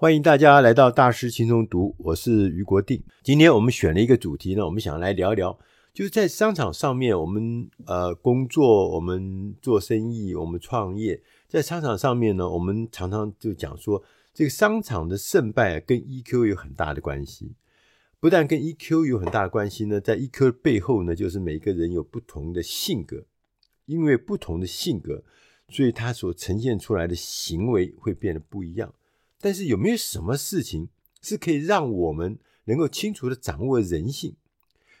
欢迎大家来到大师轻松读，我是余国定。今天我们选了一个主题呢，我们想来聊聊，就是在商场上面，我们呃工作，我们做生意，我们创业，在商场上面呢，我们常常就讲说，这个商场的胜败跟 EQ 有很大的关系。不但跟 EQ 有很大的关系呢，在 EQ 背后呢，就是每个人有不同的性格，因为不同的性格，所以他所呈现出来的行为会变得不一样。但是有没有什么事情是可以让我们能够清楚地掌握人性，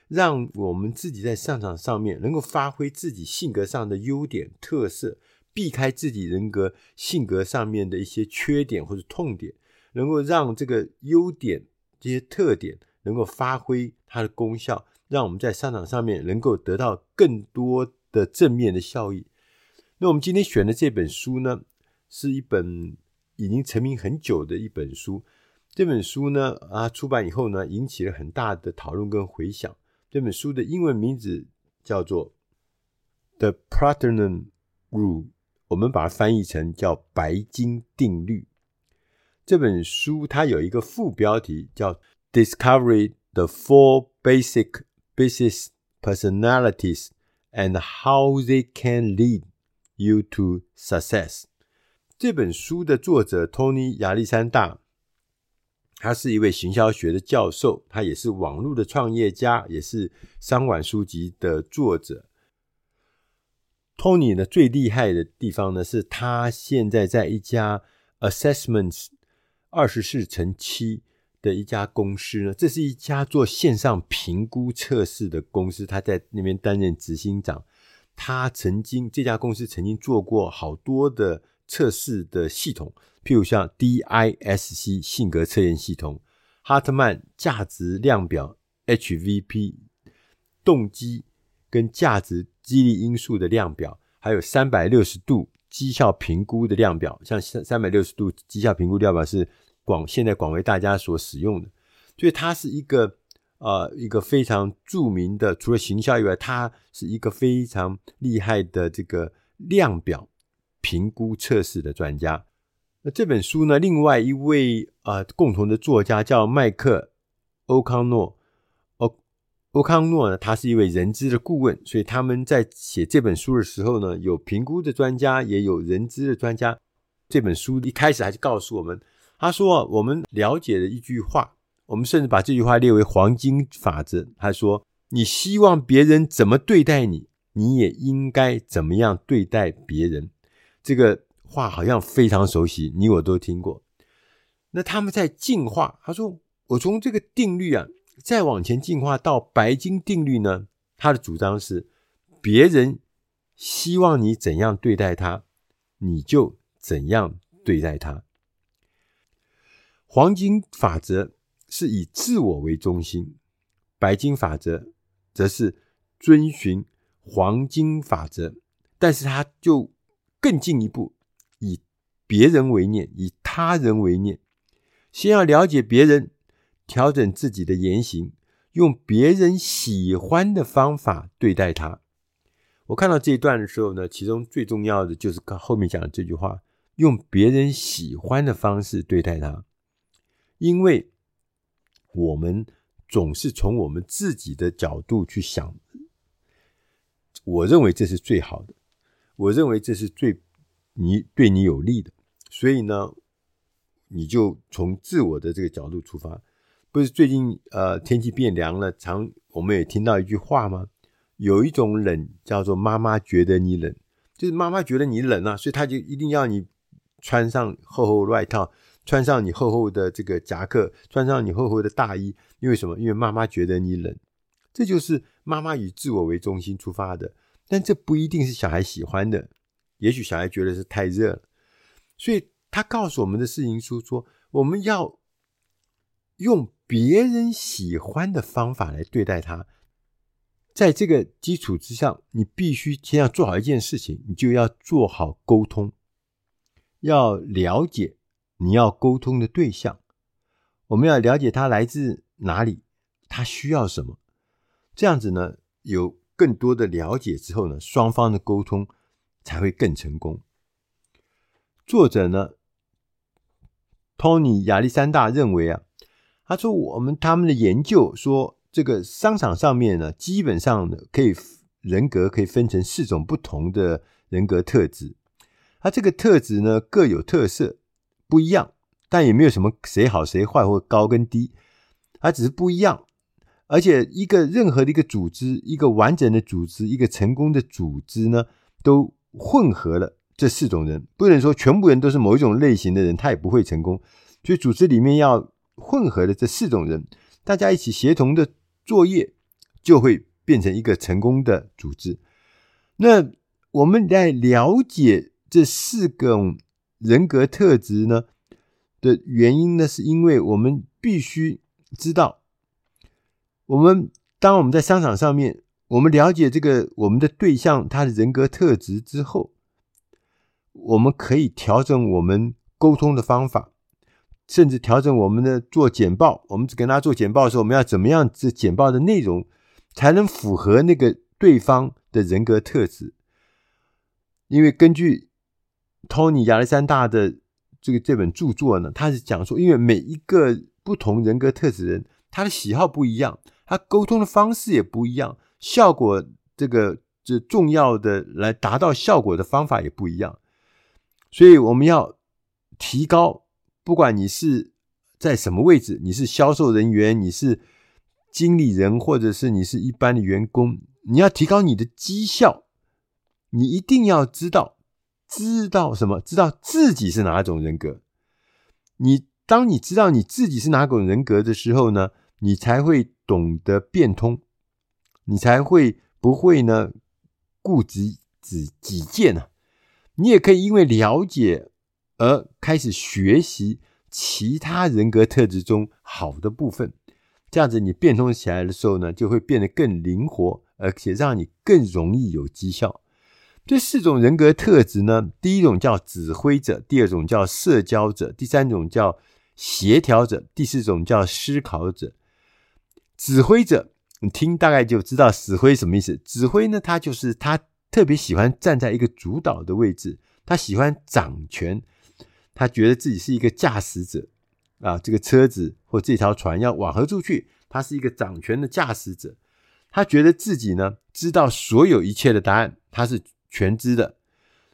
让我们自己在商场上面能够发挥自己性格上的优点特色，避开自己人格性格上面的一些缺点或者痛点，能够让这个优点这些特点能够发挥它的功效，让我们在商场上面能够得到更多的正面的效益。那我们今天选的这本书呢，是一本。已经成名很久的一本书，这本书呢，啊，出版以后呢，引起了很大的讨论跟回响。这本书的英文名字叫做《The Platinum Rule》，我们把它翻译成叫“白金定律”。这本书它有一个副标题叫 Discovery the Four Basic Business Personalities and How They Can Lead You to Success”。这本书的作者托尼·亚历山大，他是一位行销学的教授，他也是网络的创业家，也是商管书籍的作者。托尼呢，最厉害的地方呢，是他现在在一家 Assessments 二十四乘七的一家公司呢，这是一家做线上评估测试的公司，他在那边担任执行长。他曾经这家公司曾经做过好多的。测试的系统，譬如像 DISC 性格测验系统、哈特曼价值量表、HVP 动机跟价值激励因素的量表，还有三百六十度绩效评估的量表。像三三百六十度绩效评估量表是广现在广为大家所使用的，所以它是一个呃一个非常著名的，除了行销以外，它是一个非常厉害的这个量表。评估测试的专家。那这本书呢，另外一位啊、呃、共同的作家叫麦克欧康诺。欧欧康诺呢，他是一位人资的顾问，所以他们在写这本书的时候呢，有评估的专家，也有人资的专家。这本书一开始还是告诉我们，他说我们了解的一句话，我们甚至把这句话列为黄金法则。他说：“你希望别人怎么对待你，你也应该怎么样对待别人。”这个话好像非常熟悉，你我都听过。那他们在进化，他说：“我从这个定律啊，再往前进化到白金定律呢。”他的主张是：别人希望你怎样对待他，你就怎样对待他。黄金法则是以自我为中心，白金法则则是遵循黄金法则，但是他就。更进一步，以别人为念，以他人为念。先要了解别人，调整自己的言行，用别人喜欢的方法对待他。我看到这一段的时候呢，其中最重要的就是后面讲的这句话：用别人喜欢的方式对待他。因为我们总是从我们自己的角度去想，我认为这是最好的。我认为这是最你对你有利的，所以呢，你就从自我的这个角度出发。不是最近呃天气变凉了，常我们也听到一句话吗？有一种冷叫做妈妈觉得你冷，就是妈妈觉得你冷啊，所以她就一定要你穿上厚厚的外套，穿上你厚厚的这个夹克，穿上你厚厚的大衣。因为什么？因为妈妈觉得你冷。这就是妈妈以自我为中心出发的。但这不一定是小孩喜欢的，也许小孩觉得是太热了，所以他告诉我们的事情是说，我们要用别人喜欢的方法来对待他。在这个基础之上，你必须先要做好一件事情，你就要做好沟通，要了解你要沟通的对象，我们要了解他来自哪里，他需要什么，这样子呢，有。更多的了解之后呢，双方的沟通才会更成功。作者呢，托尼亚历山大认为啊，他说我们他们的研究说，这个商场上面呢，基本上呢可以人格可以分成四种不同的人格特质，他这个特质呢各有特色，不一样，但也没有什么谁好谁坏或高跟低，它只是不一样。而且一个任何的一个组织，一个完整的组织，一个成功的组织呢，都混合了这四种人，不能说全部人都是某一种类型的人，他也不会成功。所以组织里面要混合的这四种人，大家一起协同的作业，就会变成一个成功的组织。那我们在了解这四种人格特质呢的原因呢，是因为我们必须知道。我们当我们在商场上面，我们了解这个我们的对象他的人格特质之后，我们可以调整我们沟通的方法，甚至调整我们的做简报。我们只跟他做简报的时候，我们要怎么样？这简报的内容才能符合那个对方的人格特质？因为根据托尼亚历山大的这个这本著作呢，他是讲说，因为每一个不同人格特质的人，他的喜好不一样。他沟通的方式也不一样，效果这个这重要的来达到效果的方法也不一样，所以我们要提高，不管你是在什么位置，你是销售人员，你是经理人，或者是你是一般的员工，你要提高你的绩效，你一定要知道，知道什么？知道自己是哪种人格。你当你知道你自己是哪种人格的时候呢，你才会。懂得变通，你才会不会呢固执己己见呢？你也可以因为了解而开始学习其他人格特质中好的部分，这样子你变通起来的时候呢，就会变得更灵活，而且让你更容易有绩效。这四种人格特质呢，第一种叫指挥者，第二种叫社交者，第三种叫协调者，第四种叫思考者。指挥者，你听大概就知道指挥什么意思。指挥呢，他就是他特别喜欢站在一个主导的位置，他喜欢掌权，他觉得自己是一个驾驶者啊，这个车子或这条船要往何处去，他是一个掌权的驾驶者。他觉得自己呢知道所有一切的答案，他是全知的，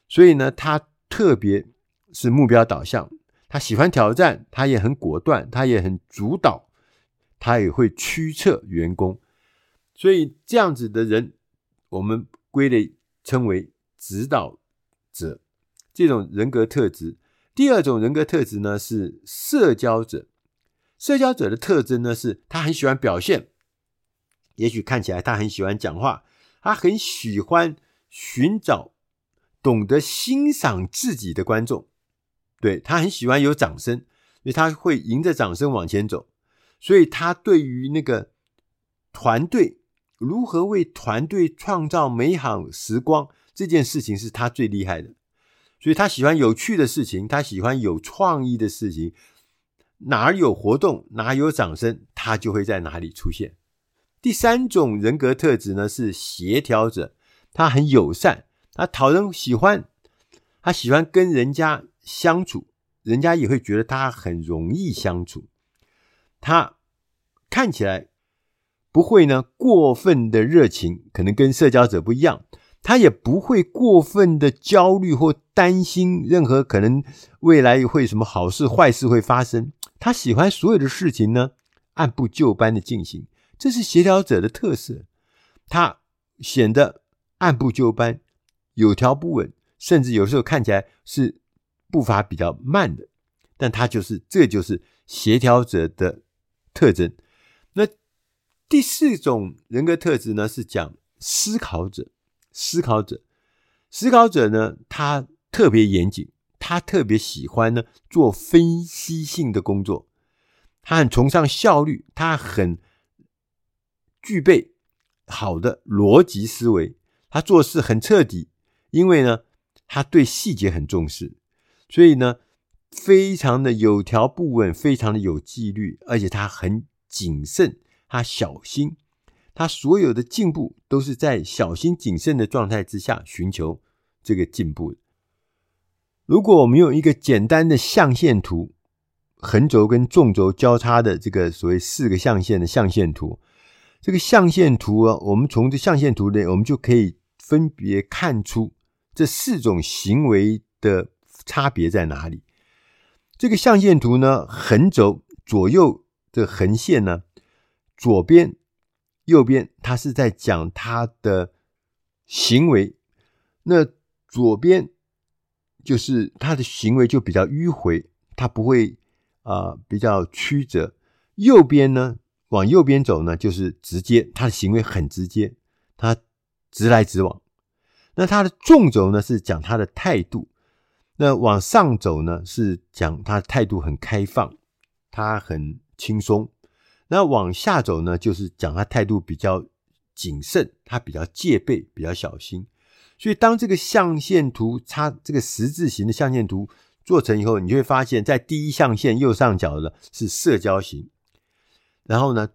所以呢，他特别是目标导向，他喜欢挑战，他也很果断，他也很主导。他也会驱策员工，所以这样子的人，我们归类称为指导者。这种人格特质，第二种人格特质呢是社交者。社交者的特征呢是，他很喜欢表现，也许看起来他很喜欢讲话，他很喜欢寻找懂得欣赏自己的观众，对，他很喜欢有掌声，所以他会迎着掌声往前走。所以他对于那个团队如何为团队创造美好时光这件事情是他最厉害的，所以他喜欢有趣的事情，他喜欢有创意的事情，哪儿有活动，哪有掌声，他就会在哪里出现。第三种人格特质呢是协调者，他很友善，他讨人喜欢，他喜欢跟人家相处，人家也会觉得他很容易相处。他看起来不会呢过分的热情，可能跟社交者不一样。他也不会过分的焦虑或担心任何可能未来会什么好事坏事会发生。他喜欢所有的事情呢按部就班的进行，这是协调者的特色。他显得按部就班、有条不紊，甚至有时候看起来是步伐比较慢的，但他就是这就是协调者的。特征。那第四种人格特质呢，是讲思考者。思考者，思考者呢，他特别严谨，他特别喜欢呢做分析性的工作，他很崇尚效率，他很具备好的逻辑思维，他做事很彻底，因为呢，他对细节很重视，所以呢。非常的有条不紊，非常的有纪律，而且他很谨慎，他小心，他所有的进步都是在小心谨慎的状态之下寻求这个进步。如果我们用一个简单的象限图横轴跟纵轴交叉的这个所谓四个象限的象限图。这个象限图啊，我们从这象限图内，我们就可以分别看出这四种行为的差别在哪里。这个象限图呢，横轴左右的横线呢，左边、右边，它是在讲它的行为。那左边就是它的行为就比较迂回，它不会啊、比较曲折。右边呢，往右边走呢，就是直接，它的行为很直接，它直来直往。那它的纵轴呢，是讲它的态度。那往上走呢，是讲他态度很开放，他很轻松；那往下走呢，就是讲他态度比较谨慎，他比较戒备，比较小心。所以，当这个象限图，它这个十字形的象限图做成以后，你就会发现，在第一象限右上角的是社交型，然后呢，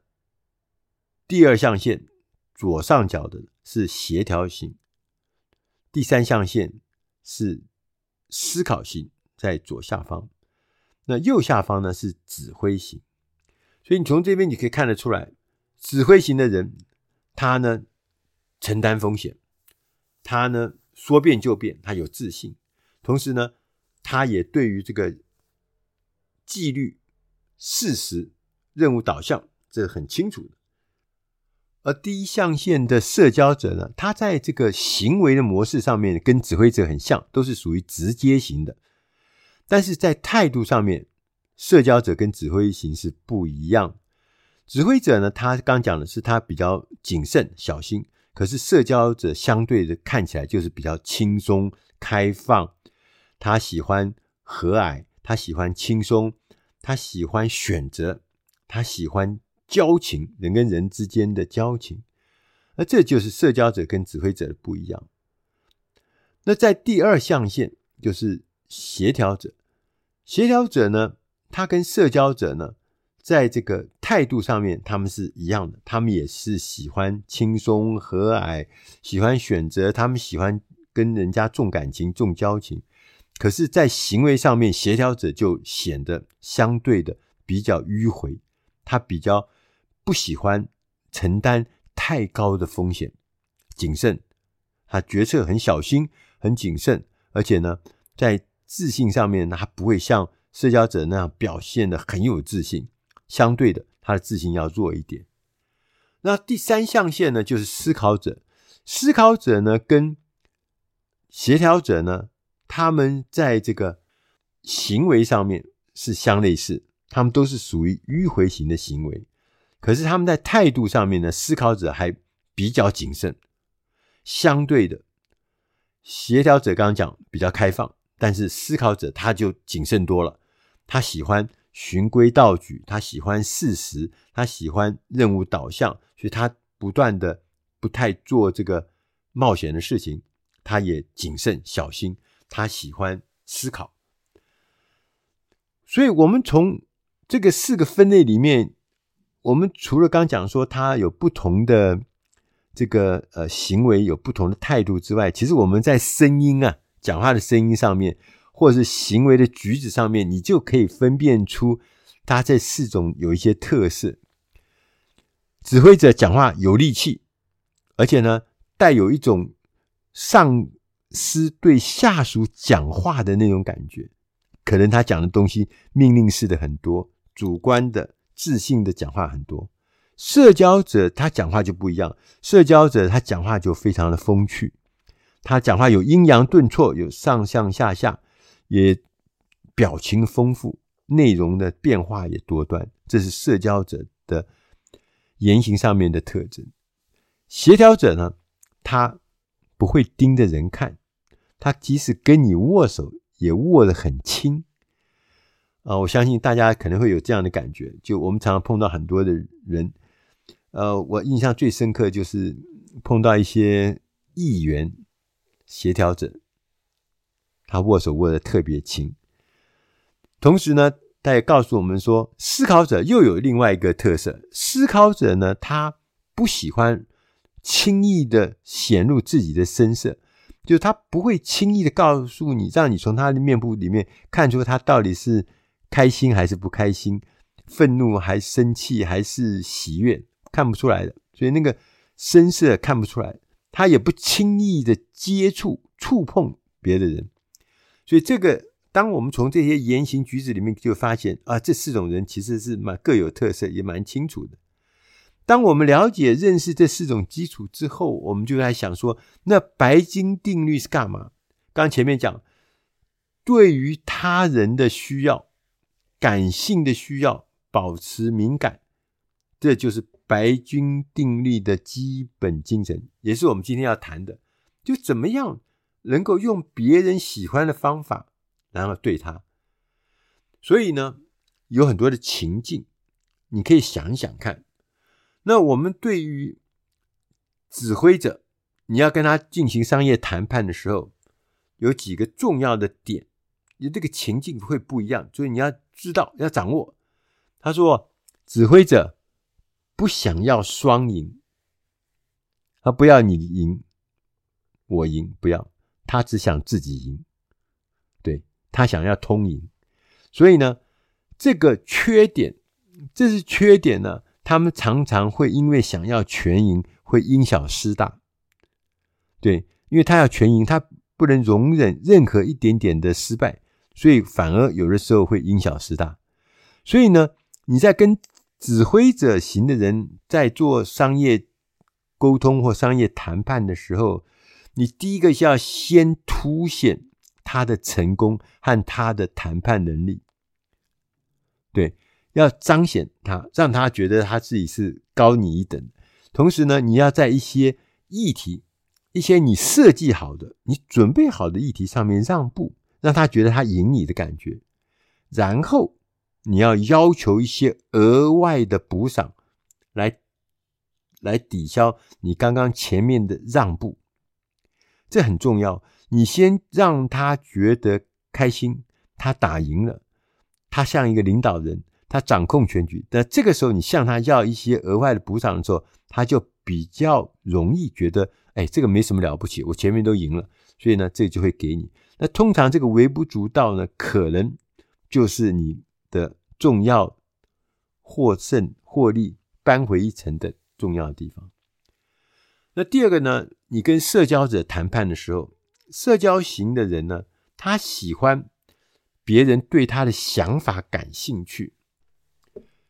第二象限左上角的是协调型，第三象限是。思考型在左下方，那右下方呢是指挥型，所以你从这边你可以看得出来，指挥型的人，他呢承担风险，他呢说变就变，他有自信，同时呢，他也对于这个纪律、事实、任务导向，这很清楚的。而第一象限的社交者呢，他在这个行为的模式上面跟指挥者很像，都是属于直接型的。但是在态度上面，社交者跟指挥型是不一样。指挥者呢，他刚讲的是他比较谨慎小心，可是社交者相对的看起来就是比较轻松开放。他喜欢和蔼，他喜欢轻松，他喜欢选择，他喜欢。交情，人跟人之间的交情，那这就是社交者跟指挥者的不一样。那在第二象限就是协调者，协调者呢，他跟社交者呢，在这个态度上面他们是一样的，他们也是喜欢轻松和蔼，喜欢选择，他们喜欢跟人家重感情、重交情。可是，在行为上面，协调者就显得相对的比较迂回，他比较。不喜欢承担太高的风险，谨慎，他决策很小心、很谨慎，而且呢，在自信上面，他不会像社交者那样表现的很有自信。相对的，他的自信要弱一点。那第三象限呢，就是思考者。思考者呢，跟协调者呢，他们在这个行为上面是相类似，他们都是属于迂回型的行为。可是他们在态度上面呢，思考者还比较谨慎，相对的，协调者刚刚讲比较开放，但是思考者他就谨慎多了。他喜欢循规蹈矩，他喜欢事实，他喜欢任务导向，所以他不断的不太做这个冒险的事情，他也谨慎小心，他喜欢思考。所以，我们从这个四个分类里面。我们除了刚讲说他有不同的这个呃行为，有不同的态度之外，其实我们在声音啊，讲话的声音上面，或者是行为的举止上面，你就可以分辨出他这四种有一些特色。指挥者讲话有力气，而且呢，带有一种上司对下属讲话的那种感觉，可能他讲的东西命令式的很多，主观的。自信的讲话很多，社交者他讲话就不一样。社交者他讲话就非常的风趣，他讲话有阴阳顿挫，有上上下下，也表情丰富，内容的变化也多端。这是社交者的言行上面的特征。协调者呢，他不会盯着人看，他即使跟你握手，也握得很轻。啊，我相信大家可能会有这样的感觉，就我们常常碰到很多的人，呃，我印象最深刻就是碰到一些议员协调者，他握手握得特别轻。同时呢，他也告诉我们说，思考者又有另外一个特色，思考者呢，他不喜欢轻易的显露自己的深色，就是他不会轻易的告诉你，让你从他的面部里面看出他到底是。开心还是不开心，愤怒还生气还是喜悦，看不出来的。所以那个声色看不出来，他也不轻易的接触触碰别的人。所以这个，当我们从这些言行举止里面就发现啊，这四种人其实是蛮各有特色，也蛮清楚的。当我们了解、认识这四种基础之后，我们就来想说，那白金定律是干嘛？刚前面讲，对于他人的需要、感性的需要，保持敏感，这就是白金定律的基本精神，也是我们今天要谈的。就怎么样能够用别人喜欢的方法，然后对他。所以呢，有很多的情境，你可以想想看。那我们对于指挥者，你要跟他进行商业谈判的时候，有几个重要的点，你这个情境会不一样，所以你要知道，要掌握。他说，指挥者不想要双赢，他不要你赢，我赢，不要，他只想自己赢，对，他想要通赢。所以呢，这个缺点，这是缺点呢。他们常常会因为想要全赢，会因小失大。对，因为他要全赢，他不能容忍任何一点点的失败，所以反而有的时候会因小失大。所以呢，你在跟指挥者型的人在做商业沟通或商业谈判的时候，你第一个要先凸显他的成功和他的谈判能力。对。要彰显他，让他觉得他自己是高你一等。同时呢，你要在一些议题、一些你设计好的、你准备好的议题上面让步，让他觉得他赢你的感觉。然后你要要求一些额外的补偿，来来抵消你刚刚前面的让步。这很重要。你先让他觉得开心，他打赢了，他像一个领导人。他掌控全局，那这个时候你向他要一些额外的补偿的时候，他就比较容易觉得，哎，这个没什么了不起，我前面都赢了，所以呢，这就会给你。那通常这个微不足道呢，可能就是你的重要获胜获利扳回一城的重要的地方。那第二个呢，你跟社交者谈判的时候，社交型的人呢，他喜欢别人对他的想法感兴趣。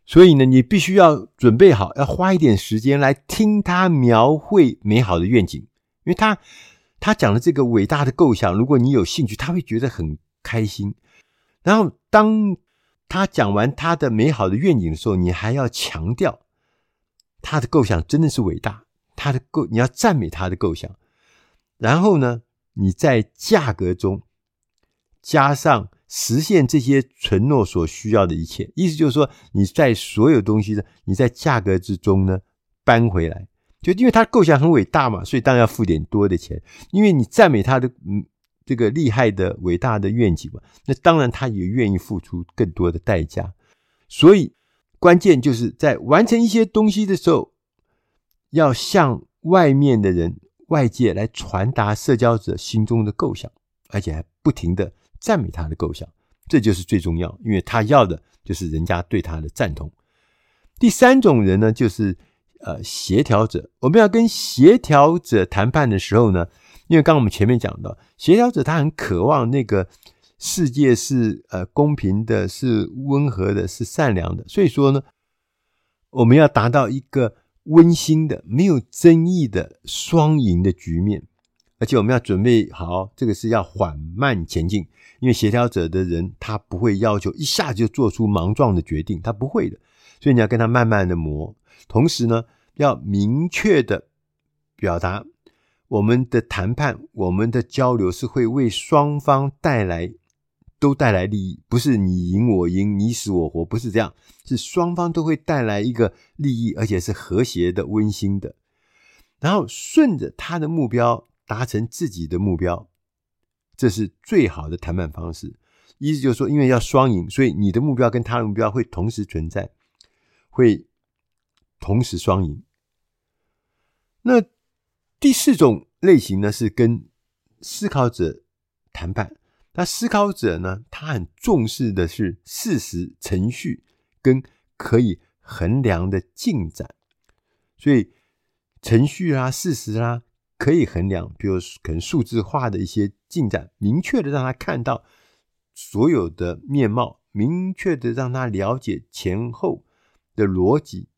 所以呢，你必须要准备好，要花一点时间来听他描绘美好的愿景，因为他他讲的这个伟大的构想，如果你有兴趣，他会觉得很开心。然后，当他讲完他的美好的愿景的时候，你还要强调他的构想真的是伟大，他的构你要赞美他的构想。然后呢，你在价格中加上。实现这些承诺所需要的一切，意思就是说，你在所有东西的，你在价格之中呢搬回来，就因为他构想很伟大嘛，所以当然要付点多的钱。因为你赞美他的嗯这个厉害的伟大的愿景嘛，那当然他也愿意付出更多的代价。所以关键就是在完成一些东西的时候，要向外面的人、外界来传达社交者心中的构想，而且还不停的。赞美他的构想，这就是最重要，因为他要的就是人家对他的赞同。第三种人呢，就是呃协调者。我们要跟协调者谈判的时候呢，因为刚刚我们前面讲到，协调者他很渴望那个世界是呃公平的，是温和的，是善良的。所以说呢，我们要达到一个温馨的、没有争议的双赢的局面。而且我们要准备好，这个是要缓慢前进，因为协调者的人他不会要求一下子就做出莽撞的决定，他不会的，所以你要跟他慢慢的磨，同时呢，要明确的表达我们的谈判、我们的交流是会为双方带来都带来利益，不是你赢我赢、你死我活，不是这样，是双方都会带来一个利益，而且是和谐的、温馨的，然后顺着他的目标。达成自己的目标，这是最好的谈判方式。意思就是说，因为要双赢，所以你的目标跟他的目标会同时存在，会同时双赢。那第四种类型呢，是跟思考者谈判。那思考者呢，他很重视的是事实、程序跟可以衡量的进展，所以程序啊、事实啊可以衡量，比如可能数字化的一些进展，明确的让他看到所有的面貌，明确的让他了解前后的逻辑，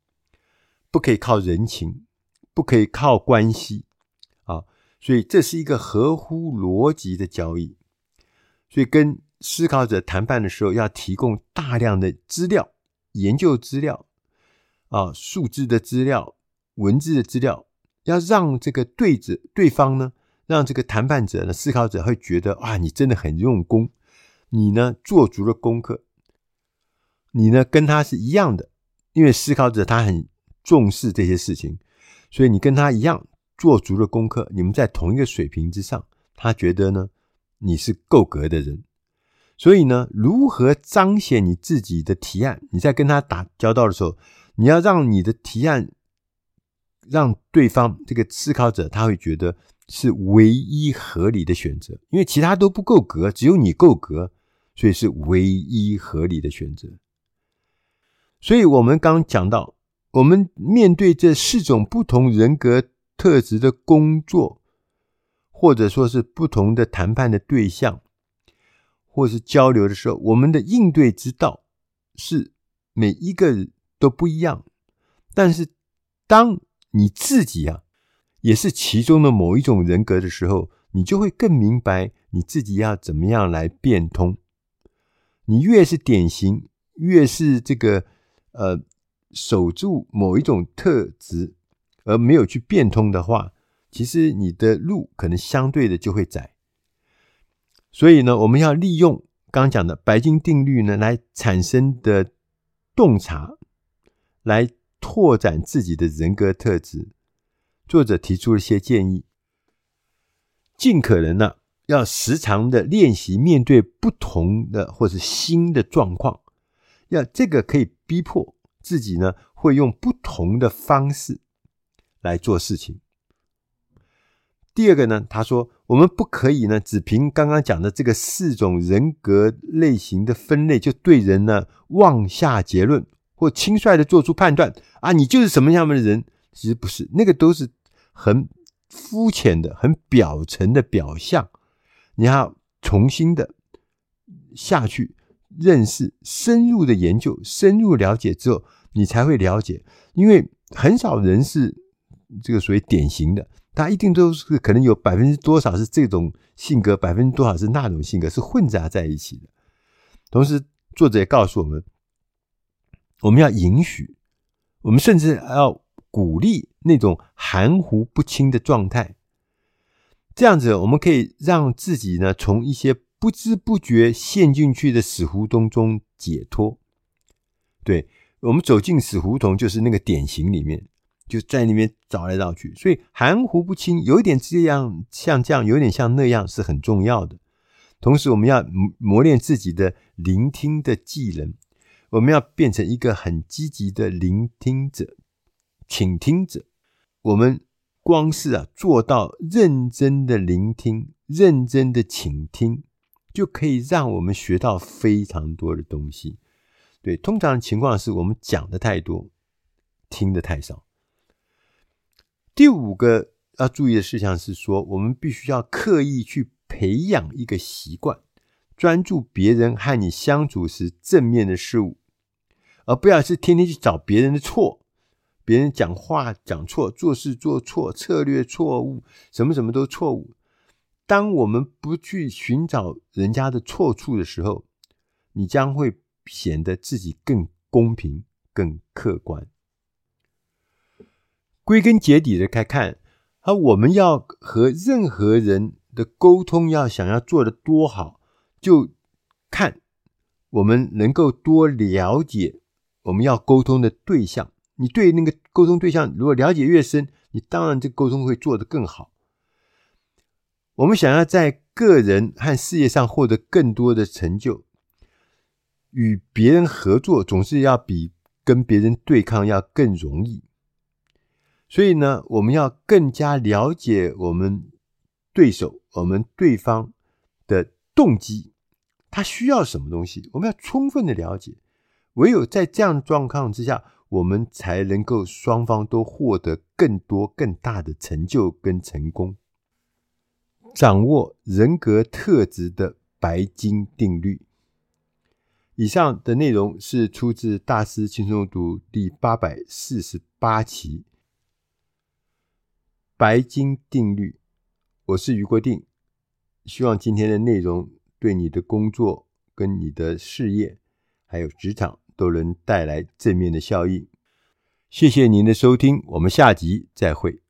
不可以靠人情，不可以靠关系啊，所以这是一个合乎逻辑的交易，所以跟思考者谈判的时候，要提供大量的资料、研究资料。啊，数字的资料、文字的资料，要让这个对者、对方呢，让这个谈判者呢、思考者会觉得啊，你真的很用功，你呢做足了功课，你呢跟他是一样的，因为思考者他很重视这些事情，所以你跟他一样做足了功课，你们在同一个水平之上，他觉得呢你是够格的人，所以呢，如何彰显你自己的提案？你在跟他打交道的时候。你要让你的提案让对方这个思考者他会觉得是唯一合理的选择，因为其他都不够格，只有你够格，所以是唯一合理的选择。所以我们刚讲到，我们面对这四种不同人格特质的工作，或者说是不同的谈判的对象，或是交流的时候，我们的应对之道是每一个。都不一样，但是当你自己啊也是其中的某一种人格的时候，你就会更明白你自己要怎么样来变通。你越是典型，越是这个呃守住某一种特质而没有去变通的话，其实你的路可能相对的就会窄。所以呢，我们要利用刚讲的白金定律呢来产生的洞察。来拓展自己的人格特质。作者提出了一些建议，尽可能呢，要时常的练习面对不同的或是新的状况，要这个可以逼迫自己呢，会用不同的方式来做事情。第二个呢，他说，我们不可以呢，只凭刚刚讲的这个四种人格类型的分类，就对人呢妄下结论。或轻率的做出判断啊，你就是什么样的人？其实不是，那个都是很肤浅的、很表层的表象。你要重新的下去认识、深入的研究、深入了解之后，你才会了解。因为很少人是这个所谓典型的，他一定都是可能有百分之多少是这种性格，百分之多少是那种性格，是混杂在一起的。同时，作者也告诉我们。我们要允许，我们甚至要鼓励那种含糊不清的状态。这样子，我们可以让自己呢，从一些不知不觉陷进去的死胡同中解脱。对，我们走进死胡同，就是那个典型里面，就在那边找来找去。所以含糊不清，有一点这样像这样，有点像那样，是很重要的。同时，我们要磨练自己的聆听的技能。我们要变成一个很积极的聆听者、倾听者。我们光是啊做到认真的聆听、认真的倾听，就可以让我们学到非常多的东西。对，通常情况是我们讲的太多，听的太少。第五个要注意的事项是说，我们必须要刻意去培养一个习惯，专注别人和你相处时正面的事物。而不要是天天去找别人的错，别人讲话讲错，做事做错，策略错误，什么什么都错误。当我们不去寻找人家的错处的时候，你将会显得自己更公平、更客观。归根结底的来看，而我们要和任何人的沟通，要想要做的多好，就看我们能够多了解。我们要沟通的对象，你对那个沟通对象如果了解越深，你当然这沟通会做得更好。我们想要在个人和事业上获得更多的成就，与别人合作总是要比跟别人对抗要更容易。所以呢，我们要更加了解我们对手、我们对方的动机，他需要什么东西，我们要充分的了解。唯有在这样的状况之下，我们才能够双方都获得更多更大的成就跟成功。掌握人格特质的白金定律。以上的内容是出自《大师轻松读》第八百四十八期。白金定律，我是余国定，希望今天的内容对你的工作、跟你的事业，还有职场都能带来正面的效应。谢谢您的收听，我们下集再会。